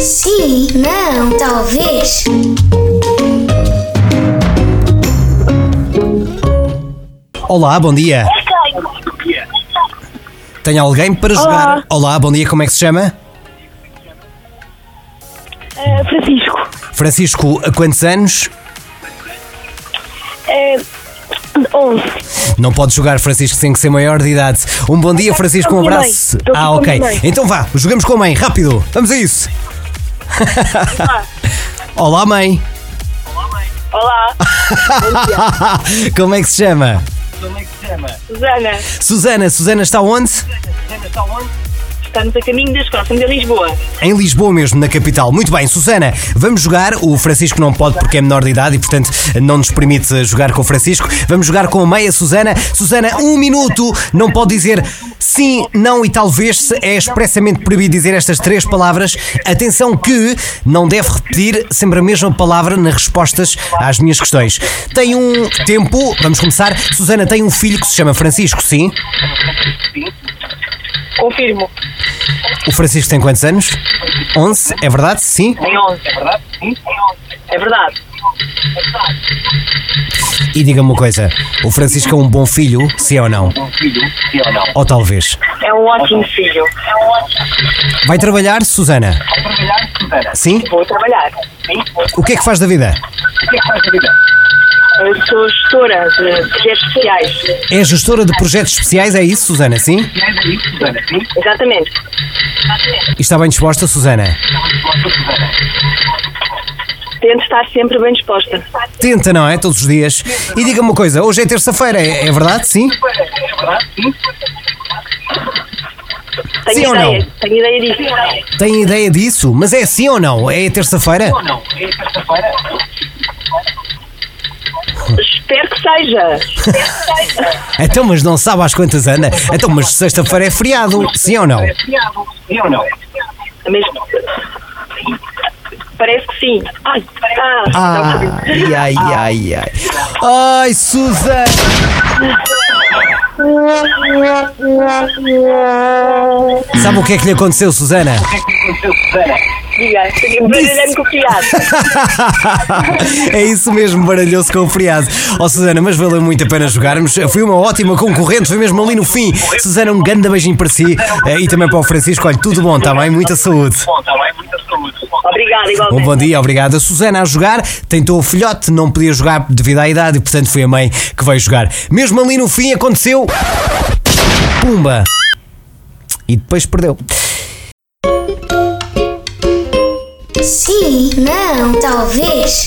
Sim, não, talvez. Olá, bom dia. Tem alguém para jogar? Olá, bom dia, como é que se chama? Eh, Francisco. Francisco, a quantos anos? É, 11. Não pode jogar, Francisco, tem que ser maior de idade. Um bom dia, Francisco, um abraço. Ah, ok. Então vá, jogamos com a mãe, rápido. Vamos a isso. Olá, mãe. Olá, Como é que se chama? Susana. Susana, Susana está onde? Estamos a caminho da escola, estamos em Lisboa. Em Lisboa mesmo, na capital. Muito bem, Susana, vamos jogar. O Francisco não pode porque é menor de idade e, portanto, não nos permite jogar com o Francisco. Vamos jogar com a meia Susana. Susana, um minuto, não pode dizer sim, não e talvez. É expressamente proibido dizer estas três palavras. Atenção que não deve repetir sempre a mesma palavra nas respostas às minhas questões. Tem um tempo, vamos começar. Susana tem um filho que se chama Francisco, sim? Confirmo. O Francisco tem quantos anos? 11, é verdade? Sim? Tem 11. É verdade? Sim. É verdade. E diga-me uma coisa: o Francisco é um bom filho, sim ou não? Ou talvez. É um ótimo filho. Vai trabalhar, Susana? Sim? Vou trabalhar. Sim. O que é que faz da vida? Eu sou gestora de projetos sociais. É gestora de projetos especiais, é isso, Susana? Sim? Exatamente. E está bem disposta, Susana? Tento estar sempre bem disposta. Tenta, não é? Todos os dias. E diga-me uma coisa: hoje é terça-feira, é, é verdade? Sim? Tenho Sim ou ideia. não? Tenho ideia disso. Tem ideia disso? Mas é sim ou não? É terça-feira? Espero que seja. Espero que seja. Então, mas não sabe às quantas anda? Então, mas sexta-feira é feriado, sim ou não? Mesmo. Parece que sim. Ai, ah, não sabia. Ai, ai, ai, ai. Ai, Susana! Sabe o que é que lhe aconteceu, Susana? Diga, baralhando com o criado. é isso mesmo, baralhou-se com o feriado. Ó Susana, mas valeu muito a pena jogarmos. Foi uma ótima concorrente, foi mesmo ali no fim. Susana, um grande beijinho para si eh, e também para o Francisco. Olha, tudo bom, está bem? Muita saúde. Obrigada, Um bom dia, obrigado. A Susana a jogar, tentou o filhote, não podia jogar devido à idade e, portanto, foi a mãe que veio jogar. Mesmo ali no fim aconteceu. Pumba! E depois perdeu. Sim, não, talvez.